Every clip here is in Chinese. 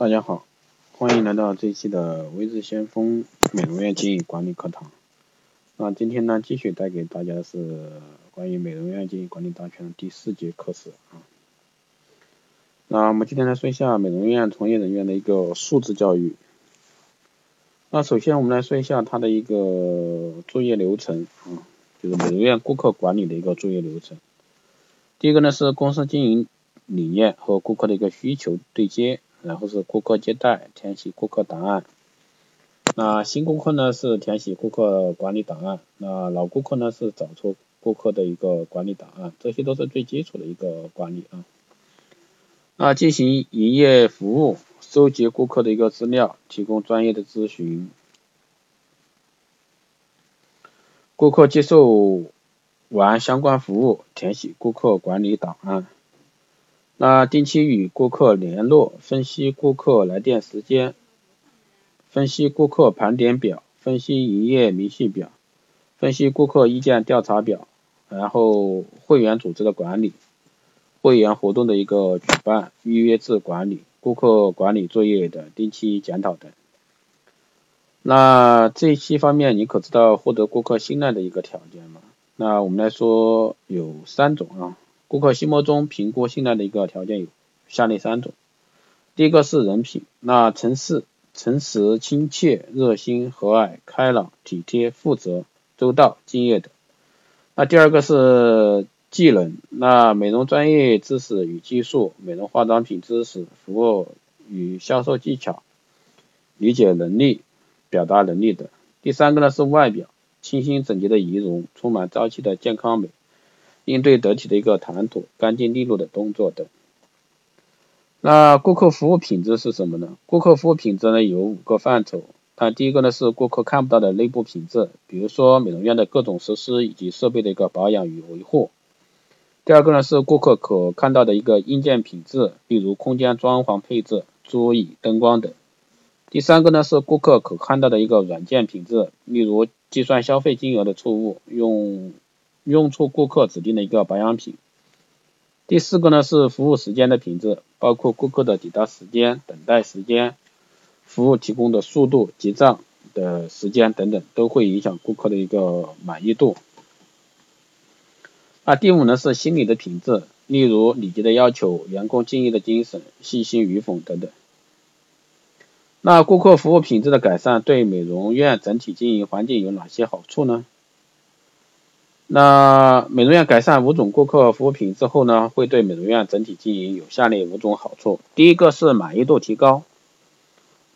大家好，欢迎来到这一期的微智先锋美容院经营管理课堂。那今天呢，继续带给大家的是关于美容院经营管理大全的第四节课时啊。那我们今天来说一下美容院从业人员的一个素质教育。那首先我们来说一下它的一个作业流程啊，就是美容院顾客管理的一个作业流程。第一个呢是公司经营理念和顾客的一个需求对接。然后是顾客接待，填写顾客档案。那新顾客呢是填写顾客管理档案，那老顾客呢是找出顾客的一个管理档案，这些都是最基础的一个管理啊。那进行营业服务，收集顾客的一个资料，提供专业的咨询。顾客接受完相关服务，填写顾客管理档案。那定期与顾客联络，分析顾客来电时间，分析顾客盘点表，分析营业明细表，分析顾客意见调查表，然后会员组织的管理，会员活动的一个举办，预约制管理，顾客管理作业的定期检讨等。那这些方面，你可知道获得顾客信赖的一个条件吗？那我们来说有三种啊。顾客心目中评估信赖的一个条件有下列三种，第一个是人品，那诚实、诚实、亲切、热心、和蔼、开朗、体贴、负责、周到、敬业等。那第二个是技能，那美容专业知识与技术，美容化妆品知识、服务与销售技巧、理解能力、表达能力等。第三个呢是外表，清新整洁的仪容，充满朝气的健康美。应对得体的一个谈吐，干净利落的动作等。那顾客服务品质是什么呢？顾客服务品质呢有五个范畴。那第一个呢是顾客看不到的内部品质，比如说美容院的各种设施以及设备的一个保养与维护。第二个呢是顾客可看到的一个硬件品质，例如空间装潢配置、桌椅、灯光等。第三个呢是顾客可看到的一个软件品质，例如计算消费金额的错误，用。用错顾客指定的一个保养品。第四个呢是服务时间的品质，包括顾客的抵达时间、等待时间、服务提供的速度、结账的时间等等，都会影响顾客的一个满意度。那第五呢是心理的品质，例如礼节的要求、员工敬业的精神、细心与否等等。那顾客服务品质的改善对美容院整体经营环境有哪些好处呢？那美容院改善五种顾客服务品质后呢，会对美容院整体经营有下列五种好处。第一个是满意度提高，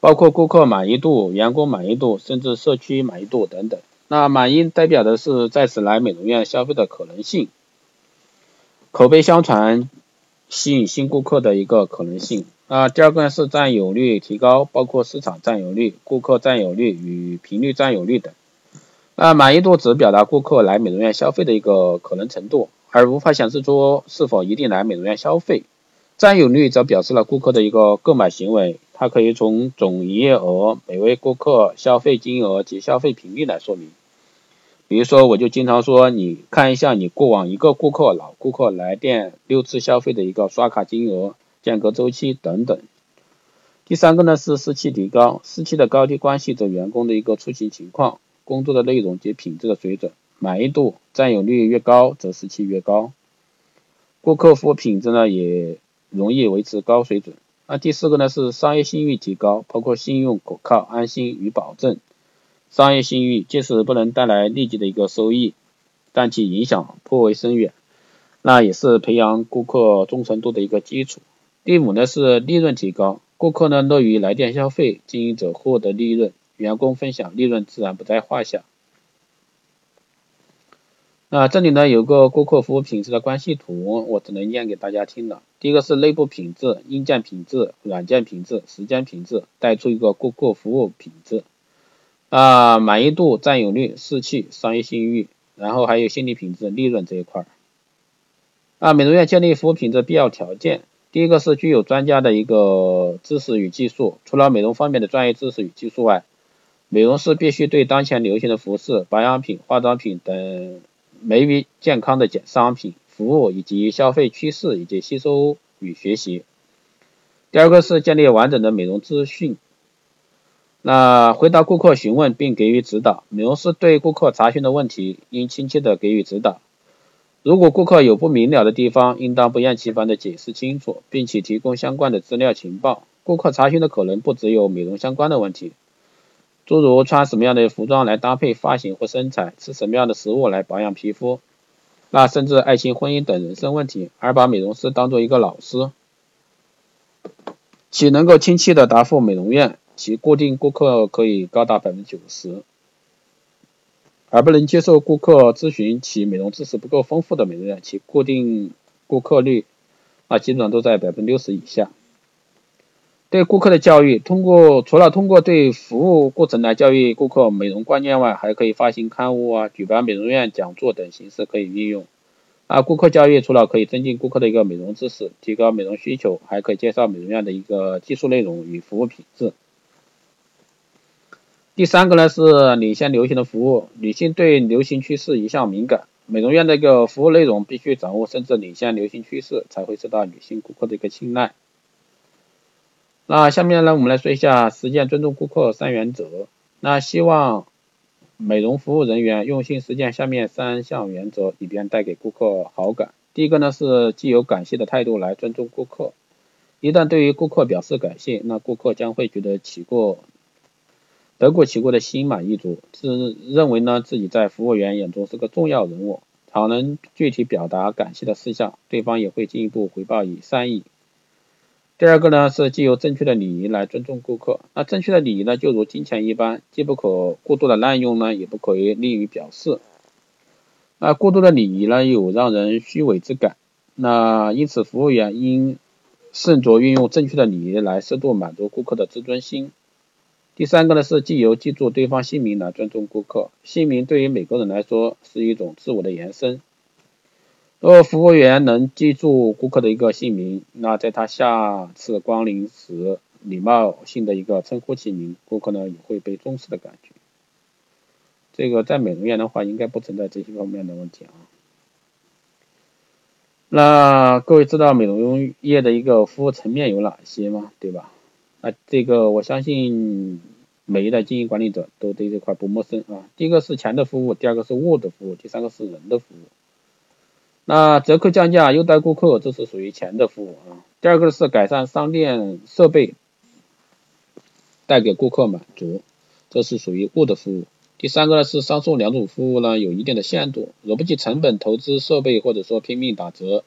包括顾客满意度、员工满意度，甚至社区满意度等等。那满意代表的是再次来美容院消费的可能性，口碑相传，吸引新顾客的一个可能性。那第二个是占有率提高，包括市场占有率、顾客占有率与频率占有率等。那满意度只表达顾客来美容院消费的一个可能程度，而无法显示出是否一定来美容院消费。占有率则表示了顾客的一个购买行为，它可以从总营业额、每位顾客消费金额及消费频率来说明。比如说，我就经常说，你看一下你过往一个顾客老顾客来店六次消费的一个刷卡金额、间隔周期等等。第三个呢是士气提高，士气的高低关系着员工的一个出勤情况。工作的内容及品质的水准，满意度、占有率越高，则士气越高。顾客服务品质呢，也容易维持高水准。那第四个呢，是商业信誉提高，包括信用、可靠、安心与保证。商业信誉即使不能带来立即的一个收益，但其影响颇为深远，那也是培养顾客忠诚度的一个基础。第五呢，是利润提高，顾客呢乐于来电消费，经营者获得利润。员工分享利润自然不在话下。那这里呢有个顾客服务品质的关系图，我只能念给大家听了。第一个是内部品质、硬件品质、软件品质、时间品质，带出一个顾客服务品质。啊，满意度、占有率、士气、商业信誉，然后还有心理品质、利润这一块儿。啊，美容院建立服务品质必要条件，第一个是具有专家的一个知识与技术，除了美容方面的专业知识与技术外，美容师必须对当前流行的服饰、保养品、化妆品等美与健康的商品、服务以及消费趋势以及吸收与学习。第二个是建立完整的美容资讯。那回答顾客询问并给予指导，美容师对顾客查询的问题应亲切的给予指导。如果顾客有不明了的地方，应当不厌其烦的解释清楚，并且提供相关的资料情报。顾客查询的可能不只有美容相关的问题，诸如穿什么样的服装来搭配发型或身材，吃什么样的食物来保养皮肤，那甚至爱情、婚姻等人生问题。而把美容师当做一个老师，其能够亲切的答复美容院。其固定顾客可以高达百分之九十，而不能接受顾客咨询其美容知识不够丰富的美容院，其固定顾客率那基本上都在百分之六十以下。对顾客的教育，通过除了通过对服务过程来教育顾客美容观念外，还可以发行刊物啊，举办美容院讲座等形式可以运用。啊，顾客教育除了可以增进顾客的一个美容知识，提高美容需求，还可以介绍美容院的一个技术内容与服务品质。第三个呢是领先流行的服务，女性对流行趋势一向敏感，美容院的一个服务内容必须掌握甚至领先流行趋势，才会受到女性顾客的一个青睐。那下面呢，我们来说一下实践尊重顾客三原则。那希望美容服务人员用心实践下面三项原则，以便带给顾客好感。第一个呢是既有感谢的态度来尊重顾客，一旦对于顾客表示感谢，那顾客将会觉得起过。得过且过的心满意足，自认为呢自己在服务员眼中是个重要人物，常能具体表达感谢的事项，对方也会进一步回报以善意。第二个呢是既有正确的礼仪来尊重顾客，那正确的礼仪呢就如金钱一般，既不可过度的滥用呢，也不可以利于表示。那过度的礼仪呢有让人虚伪之感，那因此服务员应慎着运用正确的礼仪来适度满足顾客的自尊心。第三个呢是既由记住对方姓名来尊重顾客，姓名对于每个人来说是一种自我的延伸。若服务员能记住顾客的一个姓名，那在他下次光临时，礼貌性的一个称呼其名，顾客呢也会被重视的感觉。这个在美容院的话，应该不存在这些方面的问题啊。那各位知道美容业的一个服务层面有哪些吗？对吧？啊，这个我相信每一代经营管理者都对这块不陌生啊。第一个是钱的服务，第二个是物的服务，第三个是人的服务。那折扣降价优待顾客，这是属于钱的服务啊。第二个是改善商店设备，带给顾客满足，这是属于物的服务。第三个呢是上述两种服务呢有一定的限度，若不计成本投资设备或者说拼命打折，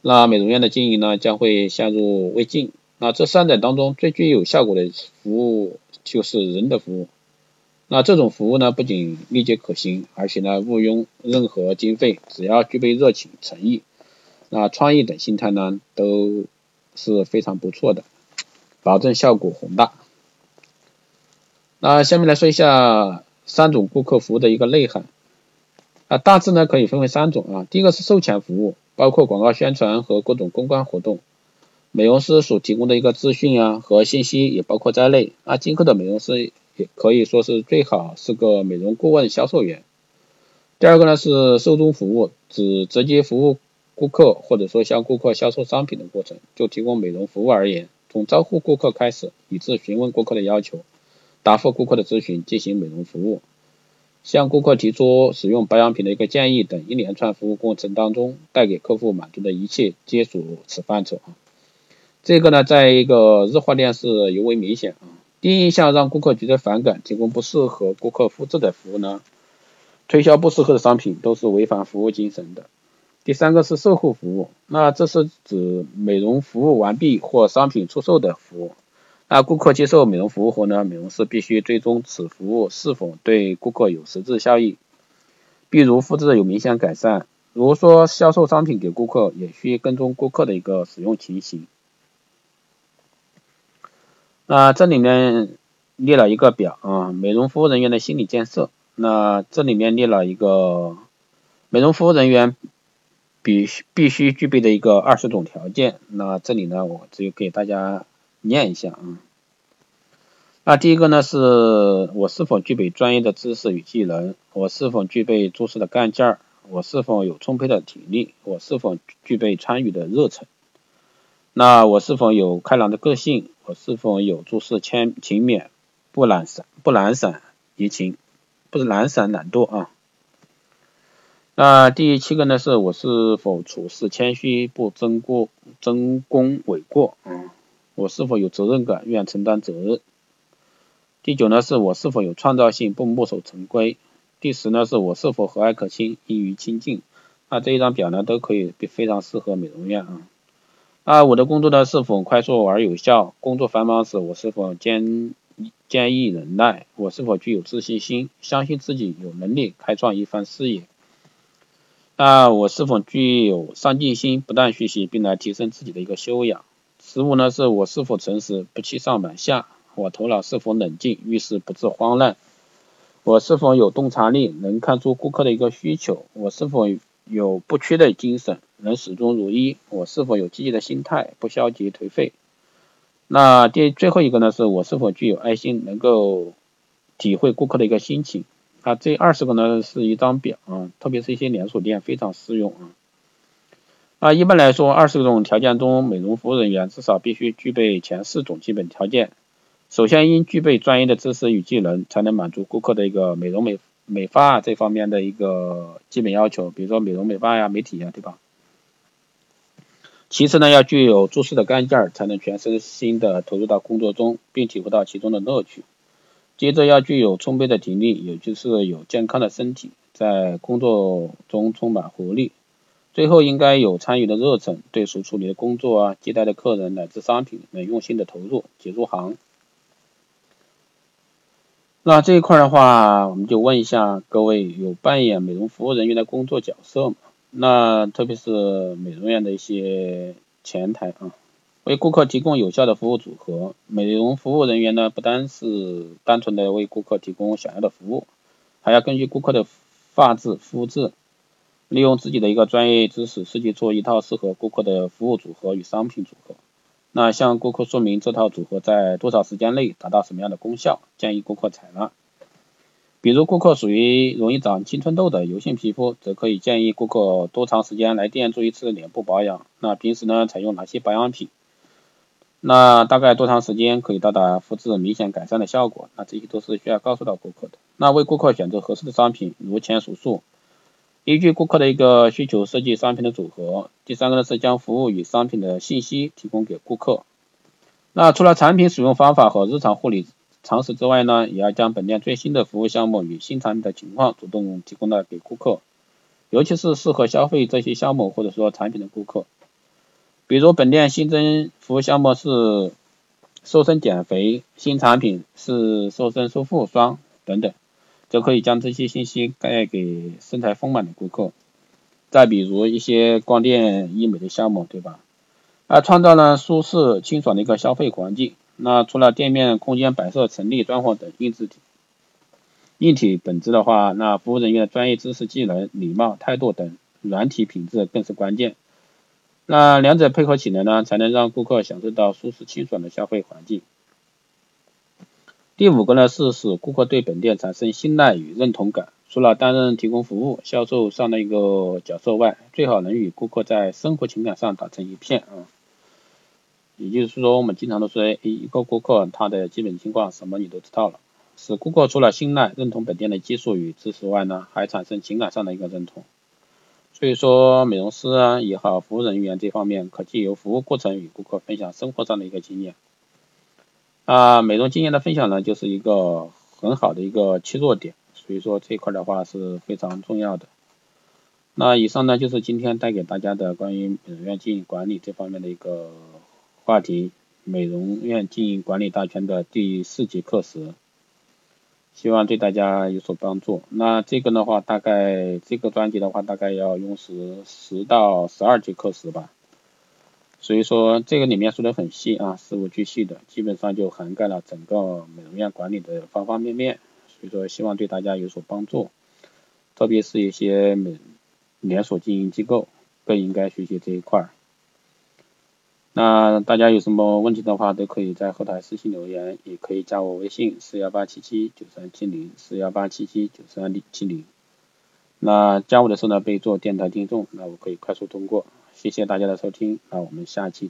那美容院的经营呢将会陷入危境。那这三者当中最具有效果的服务就是人的服务。那这种服务呢，不仅立即可行，而且呢，毋庸任何经费，只要具备热情、诚意、那创意等心态呢，都是非常不错的，保证效果宏大。那下面来说一下三种顾客服务的一个内涵。啊，大致呢可以分为三种啊。第一个是售前服务，包括广告宣传和各种公关活动。美容师所提供的一个资讯啊和信息也包括在内。那今后的美容师也可以说是最好是个美容顾问、销售员。第二个呢是售中服务，指直接服务顾客或者说向顾客销售商品的过程。就提供美容服务而言，从招呼顾客开始，以至询问顾客的要求，答复顾客的咨询，进行美容服务，向顾客提出使用保养品的一个建议等一连串服务过程当中，带给客户满足的一切皆属此范畴啊。这个呢，在一个日化店是尤为明显啊。第一印象让顾客觉得反感，提供不适合顾客肤质的服务呢，推销不适合的商品都是违反服务精神的。第三个是售后服务，那这是指美容服务完毕或商品出售的服务。那顾客接受美容服务后呢，美容师必须追踪此服务是否对顾客有实质效益，比如肤质有明显改善。如说销售商品给顾客，也需跟踪顾客的一个使用情形。那这里面列了一个表啊，美容服务人员的心理建设。那这里面列了一个美容服务人员必须必须具备的一个二十种条件。那这里呢，我只有给大家念一下啊。那第一个呢，是我是否具备专业的知识与技能？我是否具备做事的干劲儿？我是否有充沛的体力？我是否具备参与的热忱？那我是否有开朗的个性？我是否有做事谦勤勉，不懒散不懒散怡情，不是懒散懒惰啊？那第七个呢，是我是否处事谦虚，不争过争功诿过啊？我是否有责任感，愿承担责任？第九呢，是我是否有创造性，不墨守成规？第十呢，是我是否和蔼可亲，易于亲近？那这一张表呢，都可以非常适合美容院啊。那我的工作呢，是否快速而有效？工作繁忙时，我是否坚坚毅忍耐？我是否具有自信心，相信自己有能力开创一番事业？那我是否具有上进心，不断学习并来提升自己的一个修养？十五呢，是我是否诚实，不欺上瞒下？我头脑是否冷静，遇事不致慌乱？我是否有洞察力，能看出顾客的一个需求？我是否有不屈的精神，能始终如一？我是否有积极的心态，不消极颓废？那第最后一个呢，是我是否具有爱心，能够体会顾客的一个心情？啊，这二十个呢是一张表啊，特别是一些连锁店非常适用啊。啊，一般来说，二十种条件中，美容服务人员至少必须具备前四种基本条件。首先，应具备专业的知识与技能，才能满足顾客的一个美容美美发这方面的一个基本要求，比如说美容美发呀、美体呀，对吧？其次呢，要具有做事的干劲儿，才能全身心的投入到工作中，并体会到其中的乐趣。接着要具有充沛的体力，也就是有健康的身体，在工作中充满活力。最后应该有参与的热忱，对所处理的工作啊、接待的客人乃至商品能用心的投入，即入行。那这一块的话，我们就问一下各位，有扮演美容服务人员的工作角色吗？那特别是美容院的一些前台啊。为顾客提供有效的服务组合，美容服务人员呢，不单是单纯的为顾客提供想要的服务，还要根据顾客的发质、肤质，利用自己的一个专业知识，设计出一套适合顾客的服务组合与商品组合。那向顾客说明这套组合在多少时间内达到什么样的功效，建议顾客采纳。比如顾客属于容易长青春痘的油性皮肤，则可以建议顾客多长时间来店做一次脸部保养。那平时呢，采用哪些保养品？那大概多长时间可以到达肤质明显改善的效果？那这些都是需要告诉到顾客的。那为顾客选择合适的商品，如前所述，依据顾客的一个需求设计商品的组合。第三个呢是将服务与商品的信息提供给顾客。那除了产品使用方法和日常护理常识之外呢，也要将本店最新的服务项目与新产品的情况主动提供到给顾客，尤其是适合消费这些项目或者说产品的顾客。比如本店新增服务项目是瘦身减肥，新产品是瘦身修复霜等等，就可以将这些信息带给身材丰满的顾客。再比如一些光电医美的项目，对吧？而创造了舒适清爽的一个消费环境。那除了店面空间摆设、陈列、装潢等硬质体硬体本质的话，那服务人员的专业知识、技能、礼貌、态度等软体品质更是关键。那两者配合起来呢，才能让顾客享受到舒适清爽的消费环境。第五个呢是使顾客对本店产生信赖与认同感。除了担任提供服务、销售上的一个角色外，最好能与顾客在生活情感上打成一片啊。也就是说，我们经常都说，一个顾客他的基本情况什么你都知道了，使顾客除了信赖、认同本店的技术与知识外呢，还产生情感上的一个认同。所以说，美容师啊也好，服务人员这方面可借由服务过程与顾客分享生活上的一个经验。啊，美容经验的分享呢，就是一个很好的一个切入点。所以说这块的话是非常重要的。那以上呢就是今天带给大家的关于美容院经营管理这方面的一个话题，美容院经营管理大全的第四节课时。希望对大家有所帮助。那这个的话，大概这个专辑的话，大概要用时十到十二节课时吧。所以说这个里面说的很细啊，事无巨细的，基本上就涵盖了整个美容院管理的方方面面。所以说希望对大家有所帮助，特别是一些美连锁经营机构更应该学习这一块。那大家有什么问题的话，都可以在后台私信留言，也可以加我微信四幺八七七九三七零四幺八七七九三七零。那加我的时候呢，备注电台听众，那我可以快速通过。谢谢大家的收听，那我们下期。